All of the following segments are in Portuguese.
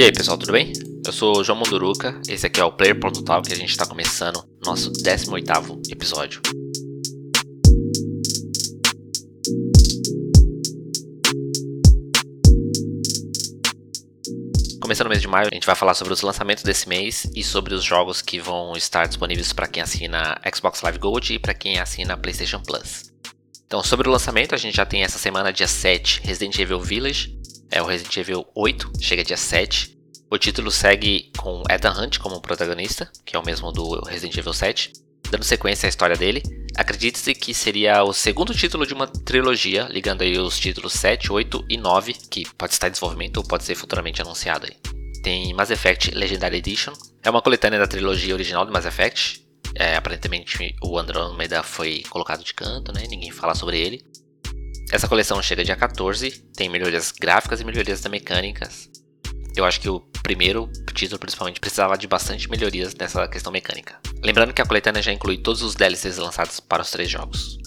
E aí pessoal, tudo bem? Eu sou o João Munduruca, esse aqui é o Player Talk e a gente está começando nosso 18º episódio. Começando no mês de maio, a gente vai falar sobre os lançamentos desse mês e sobre os jogos que vão estar disponíveis para quem assina Xbox Live Gold e para quem assina PlayStation Plus. Então, sobre o lançamento, a gente já tem essa semana, dia 7, Resident Evil Village, é o Resident Evil 8, chega dia 7. O título segue com Ethan Hunt como protagonista, que é o mesmo do Resident Evil 7. Dando sequência à história dele, acredite-se que seria o segundo título de uma trilogia, ligando aí os títulos 7, 8 e 9, que pode estar em desenvolvimento ou pode ser futuramente anunciado aí. Tem Mass Effect Legendary Edition, é uma coletânea da trilogia original de Mass Effect. É, aparentemente o Andromeda foi colocado de canto, né? Ninguém fala sobre ele. Essa coleção chega dia 14, tem melhorias gráficas e melhorias mecânicas. Eu acho que o primeiro título, principalmente, precisava de bastante melhorias nessa questão mecânica. Lembrando que a coletânea já inclui todos os DLCs lançados para os três jogos.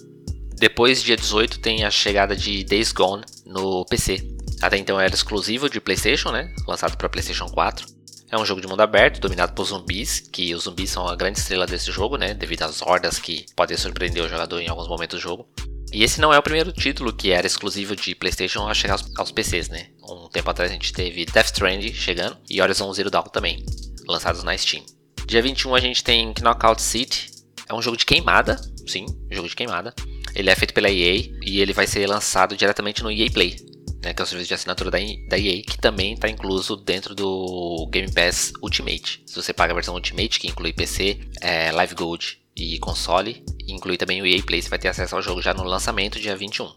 Depois, dia 18, tem a chegada de Days Gone no PC. Até então era exclusivo de PlayStation, né? Lançado para PlayStation 4. É um jogo de mundo aberto, dominado por zumbis, que os zumbis são a grande estrela desse jogo, né? Devido às hordas que podem surpreender o jogador em alguns momentos do jogo. E esse não é o primeiro título que era exclusivo de PlayStation a chegar aos, aos PCs, né? Um tempo atrás a gente teve Death Stranding chegando e Horizon Zero Dawn também, lançados na Steam. Dia 21 a gente tem Knockout City, é um jogo de queimada, sim, jogo de queimada. Ele é feito pela EA e ele vai ser lançado diretamente no EA Play, né, que é o serviço de assinatura da, da EA, que também está incluso dentro do Game Pass Ultimate. Se você paga a versão Ultimate, que inclui PC, é, Live Gold e console, inclui também o EA Play, você vai ter acesso ao jogo já no lançamento, dia 21.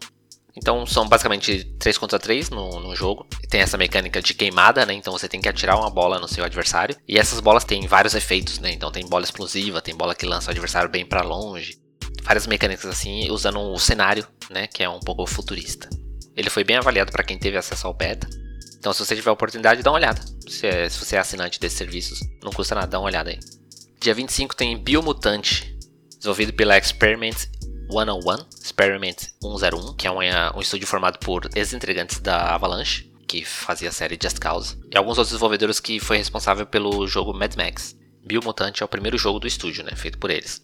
Então são basicamente 3 contra 3 no, no, jogo. Tem essa mecânica de queimada, né? Então você tem que atirar uma bola no seu adversário. E essas bolas têm vários efeitos, né? Então tem bola explosiva, tem bola que lança o adversário bem para longe. Várias mecânicas assim, usando o cenário, né? Que é um pouco futurista. Ele foi bem avaliado para quem teve acesso ao beta. Então se você tiver oportunidade, dá uma olhada. Se, é, se você é assinante desses serviços, não custa nada, dá uma olhada aí. Dia 25 tem Biomutante, desenvolvido pela Experiment 101, Experiment 101, que é um, um estúdio formado por ex-integrantes da Avalanche, que fazia a série Just Cause, e alguns outros desenvolvedores que foi responsável pelo jogo Mad Max. Biomutante é o primeiro jogo do estúdio, né, feito por eles.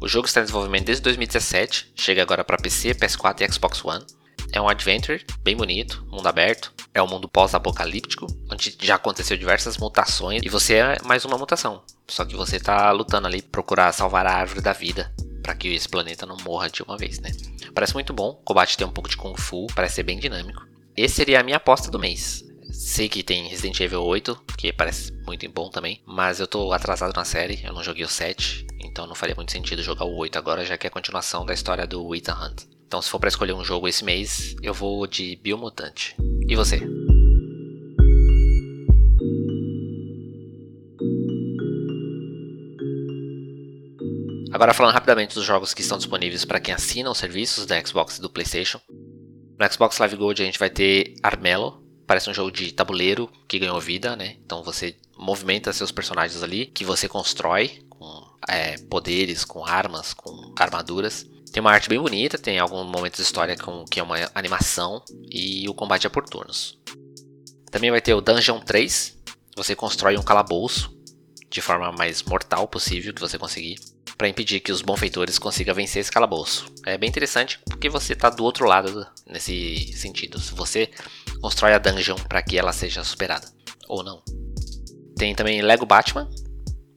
O jogo está em desenvolvimento desde 2017, chega agora para PC, PS4 e Xbox One. É um adventure bem bonito, mundo aberto. É um mundo pós-apocalíptico, onde já aconteceu diversas mutações e você é mais uma mutação. Só que você tá lutando ali procurar salvar a árvore da vida para que esse planeta não morra de uma vez, né? Parece muito bom. O combate tem um pouco de kung fu, parece ser bem dinâmico. Esse seria a minha aposta do mês. Sei que tem Resident Evil 8, que parece muito bom também, mas eu tô atrasado na série, eu não joguei o 7, então não faria muito sentido jogar o 8 agora, já que é a continuação da história do Ethan Hunt. Então, se for para escolher um jogo esse mês, eu vou de Biomutante. E você? Agora falando rapidamente dos jogos que estão disponíveis para quem assina os serviços da Xbox e do PlayStation. No Xbox Live Gold a gente vai ter Armello, parece um jogo de tabuleiro que ganhou vida, né? Então você movimenta seus personagens ali, que você constrói com é, poderes, com armas, com armaduras. Tem uma arte bem bonita, tem alguns momentos de história com, que é uma animação e o combate é por turnos. Também vai ter o Dungeon 3, você constrói um calabouço de forma mais mortal possível que você conseguir para impedir que os bonfeitores consigam vencer esse calabouço. É bem interessante porque você está do outro lado nesse sentido. Se você constrói a dungeon para que ela seja superada ou não. Tem também Lego Batman,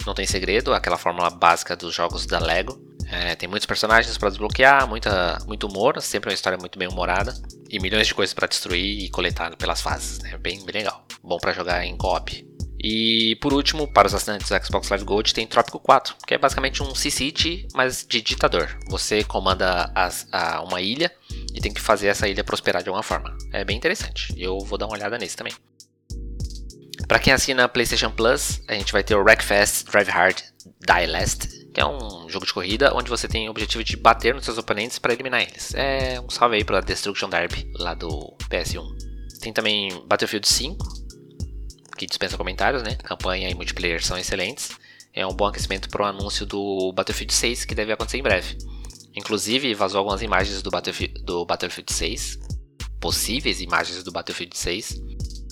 não tem segredo, aquela fórmula básica dos jogos da Lego. É, tem muitos personagens para desbloquear, muita, muito humor, sempre uma história muito bem humorada e milhões de coisas para destruir e coletar pelas fases. É né? bem, bem legal, bom para jogar em co-op. E por último, para os assinantes do Xbox Live Gold, tem Trópico 4, que é basicamente um C-City, mas de ditador. Você comanda as, a, uma ilha e tem que fazer essa ilha prosperar de alguma forma. É bem interessante. Eu vou dar uma olhada nesse também. Para quem assina PlayStation Plus, a gente vai ter o Wreckfest Drive Hard Die Last, que é um jogo de corrida onde você tem o objetivo de bater nos seus oponentes para eliminar eles. É um salve aí para Destruction Derby lá do PS1. Tem também Battlefield 5, que dispensa comentários, né? Campanha e multiplayer são excelentes. É um bom aquecimento para o anúncio do Battlefield 6 que deve acontecer em breve. Inclusive, vazou algumas imagens do Battlefield, do Battlefield 6, possíveis imagens do Battlefield 6.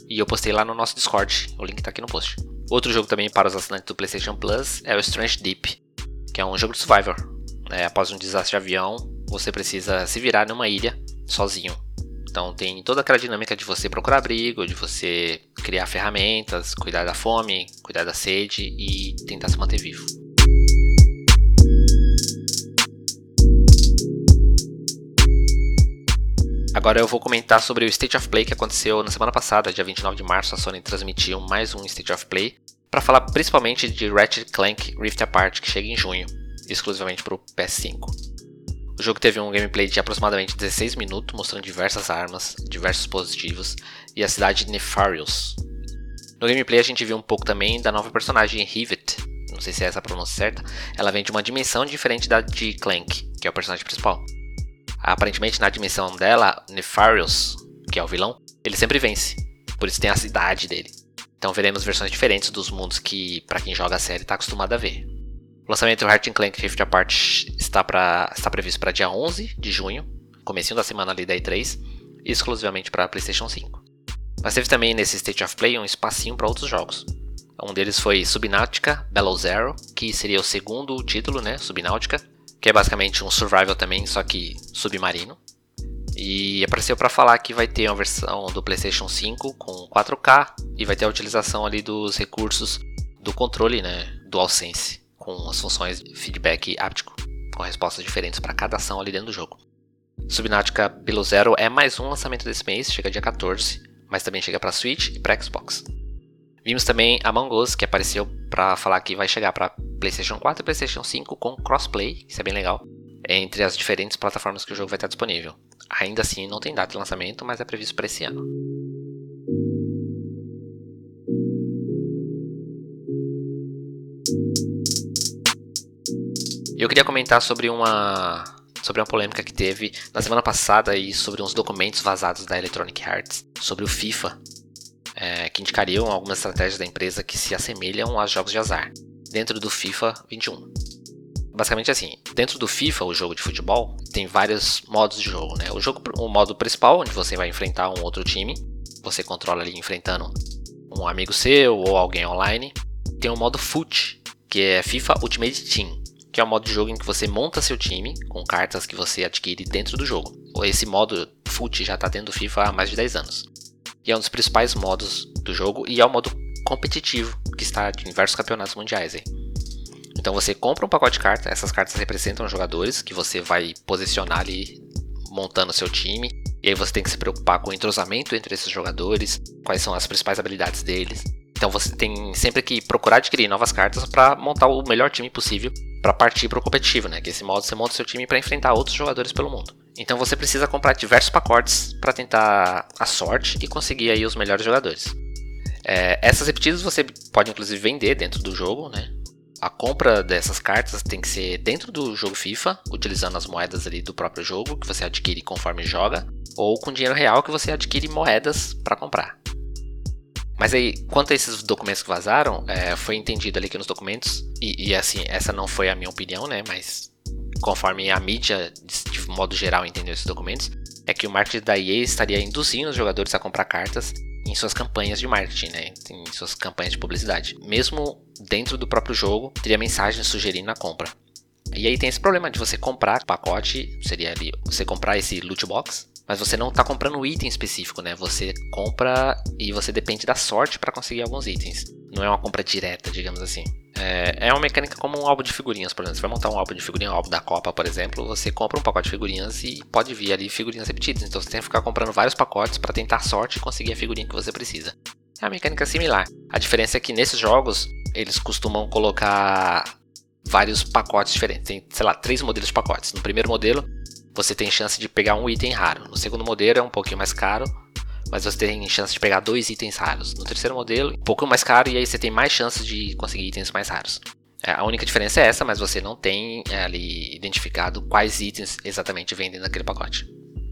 e eu postei lá no nosso Discord, o link tá aqui no post. Outro jogo também para os assinantes do PlayStation Plus é o Strange Deep, que é um jogo de survivor. É, após um desastre de avião, você precisa se virar numa ilha sozinho. Então tem toda aquela dinâmica de você procurar abrigo, de você criar ferramentas, cuidar da fome, cuidar da sede e tentar se manter vivo. Agora eu vou comentar sobre o State of Play que aconteceu na semana passada, dia 29 de março, a Sony transmitiu mais um State of Play para falar principalmente de Ratchet Clank Rift Apart que chega em junho, exclusivamente para o PS5. O jogo teve um gameplay de aproximadamente 16 minutos, mostrando diversas armas, diversos dispositivos e a cidade de Nefarious. No gameplay a gente viu um pouco também da nova personagem Rivet, não sei se é essa a pronúncia certa, ela vem de uma dimensão diferente da de Clank, que é o personagem principal. Aparentemente, na dimensão dela, Nefarious, que é o vilão, ele sempre vence. Por isso tem a cidade dele. Então veremos versões diferentes dos mundos que, para quem joga a série, está acostumado a ver. O lançamento do Heart Clank Rift Apart está, pra, está previsto para dia 11 de junho, comecinho da semana ali da E3, exclusivamente para PlayStation 5. Mas teve também nesse State of Play um espacinho para outros jogos. Um deles foi Subnautica Below Zero, que seria o segundo título, né, Subnautica, que é basicamente um survival também, só que submarino. E apareceu para falar que vai ter uma versão do PlayStation 5 com 4K e vai ter a utilização ali dos recursos do controle, né, DualSense, com as funções feedback áptico, com respostas diferentes para cada ação ali dentro do jogo. Subnautica Below Zero é mais um lançamento desse mês, chega dia 14, mas também chega para Switch e para Xbox. Vimos também Among Us, que apareceu para falar que vai chegar para PlayStation 4 e PlayStation 5 com crossplay, isso é bem legal, entre as diferentes plataformas que o jogo vai estar disponível. Ainda assim, não tem data de lançamento, mas é previsto para esse ano. Eu queria comentar sobre uma sobre uma polêmica que teve na semana passada e sobre uns documentos vazados da Electronic Arts sobre o FIFA é, que indicariam algumas estratégias da empresa que se assemelham aos jogos de azar, dentro do FIFA 21. Basicamente assim, dentro do FIFA, o jogo de futebol, tem vários modos de jogo, né? O jogo, o modo principal, onde você vai enfrentar um outro time, você controla ali enfrentando um amigo seu ou alguém online. Tem o modo FUT, que é FIFA Ultimate Team, que é o modo de jogo em que você monta seu time com cartas que você adquire dentro do jogo. Esse modo FUT já está dentro do FIFA há mais de 10 anos e é um dos principais modos do jogo e é o modo competitivo que está em diversos campeonatos mundiais. Aí. Então você compra um pacote de cartas, essas cartas representam jogadores que você vai posicionar ali montando seu time. E aí você tem que se preocupar com o entrosamento entre esses jogadores, quais são as principais habilidades deles. Então você tem sempre que procurar adquirir novas cartas para montar o melhor time possível para partir para o competitivo, né? Que esse modo você monta seu time para enfrentar outros jogadores pelo mundo. Então você precisa comprar diversos pacotes para tentar a sorte e conseguir aí os melhores jogadores. É, essas repetidas você pode inclusive vender dentro do jogo, né? A compra dessas cartas tem que ser dentro do jogo FIFA, utilizando as moedas ali do próprio jogo que você adquire conforme joga, ou com dinheiro real que você adquire moedas para comprar. Mas aí, quanto a esses documentos que vazaram, é, foi entendido ali que nos documentos, e, e, assim, essa não foi a minha opinião, né? Mas conforme a mídia, de, de modo geral, entendeu esses documentos, é que o marketing da EA estaria induzindo os jogadores a comprar cartas em suas campanhas de marketing, né? Em suas campanhas de publicidade. Mesmo dentro do próprio jogo, teria mensagens sugerindo a compra. E aí tem esse problema de você comprar pacote, seria ali você comprar esse loot box, mas você não está comprando um item específico, né? Você compra e você depende da sorte para conseguir alguns itens. Não é uma compra direta, digamos assim. É, é uma mecânica como um álbum de figurinhas, por exemplo. Você vai montar um álbum de figurinha, um álbum da Copa, por exemplo, você compra um pacote de figurinhas e pode vir ali figurinhas repetidas. Então você tem que ficar comprando vários pacotes para tentar sorte e conseguir a figurinha que você precisa. É uma mecânica similar. A diferença é que nesses jogos eles costumam colocar vários pacotes diferentes. Tem, sei lá, três modelos de pacotes. No primeiro modelo, você tem chance de pegar um item raro. No segundo modelo é um pouquinho mais caro, mas você tem chance de pegar dois itens raros. No terceiro modelo, um pouco mais caro e aí você tem mais chances de conseguir itens mais raros. É, a única diferença é essa, mas você não tem é, ali identificado quais itens exatamente vendem naquele pacote.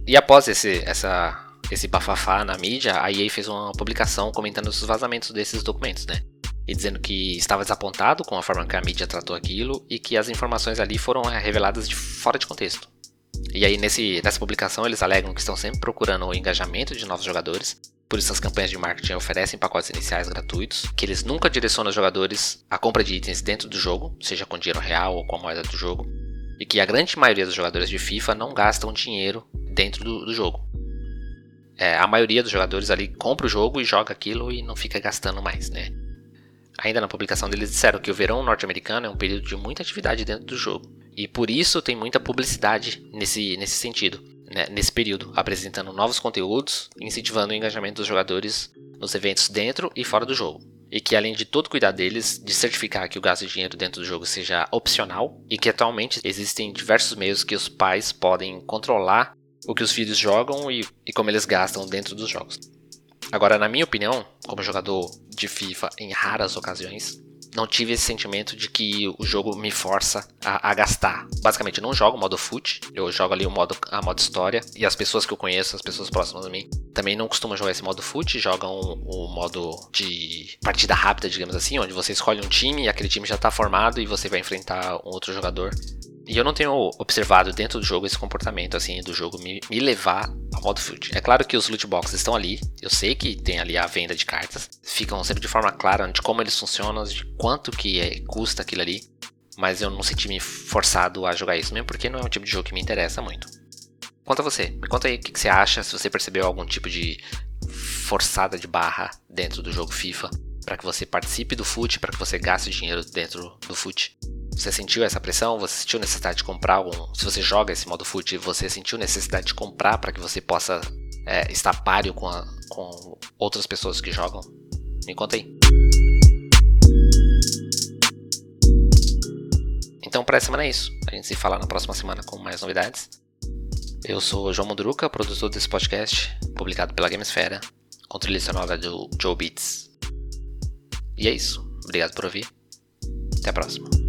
E após esse, essa, esse bafafá na mídia, a EA fez uma publicação comentando os vazamentos desses documentos, né? E dizendo que estava desapontado com a forma que a mídia tratou aquilo e que as informações ali foram reveladas de fora de contexto. E aí, nesse, nessa publicação, eles alegam que estão sempre procurando o engajamento de novos jogadores, Por isso as campanhas de marketing oferecem pacotes iniciais gratuitos, que eles nunca direcionam os jogadores à compra de itens dentro do jogo, seja com dinheiro real ou com a moeda do jogo, e que a grande maioria dos jogadores de FIFA não gastam dinheiro dentro do, do jogo. É, a maioria dos jogadores ali compra o jogo e joga aquilo e não fica gastando mais, né? Ainda na publicação deles disseram que o verão norte-americano é um período de muita atividade dentro do jogo. E por isso tem muita publicidade nesse, nesse sentido, né? nesse período, apresentando novos conteúdos incentivando o engajamento dos jogadores nos eventos dentro e fora do jogo. E que além de todo cuidar deles, de certificar que o gasto de dinheiro dentro do jogo seja opcional e que atualmente existem diversos meios que os pais podem controlar o que os filhos jogam e, e como eles gastam dentro dos jogos. Agora, na minha opinião, como jogador de FIFA em raras ocasiões, não tive esse sentimento de que o jogo me força a, a gastar. Basicamente, eu não jogo modo foot, eu jogo ali o modo, a modo história, e as pessoas que eu conheço, as pessoas próximas a mim, também não costumam jogar esse modo foot, jogam o modo de partida rápida, digamos assim, onde você escolhe um time e aquele time já está formado e você vai enfrentar um outro jogador e eu não tenho observado dentro do jogo esse comportamento, assim, do jogo me, me levar ao modo foot. É claro que os loot boxes estão ali, eu sei que tem ali a venda de cartas, ficam sempre de forma clara de como eles funcionam, de quanto que é, custa aquilo ali, mas eu não senti me forçado a jogar isso, mesmo porque não é um tipo de jogo que me interessa muito. Conta você, me conta aí o que, que você acha, se você percebeu algum tipo de forçada de barra dentro do jogo FIFA, para que você participe do foot, para que você gaste dinheiro dentro do foot. Você sentiu essa pressão? Você sentiu necessidade de comprar algum? Se você joga esse modo foot, você sentiu necessidade de comprar para que você possa é, estar páreo com, a, com outras pessoas que jogam? Me conta aí. Então, para essa semana é isso. A gente se fala na próxima semana com mais novidades. Eu sou João Mundruca, produtor desse podcast, publicado pela Gamesfera, com trilha sonora do Joe Beats. E é isso. Obrigado por ouvir. Até a próxima.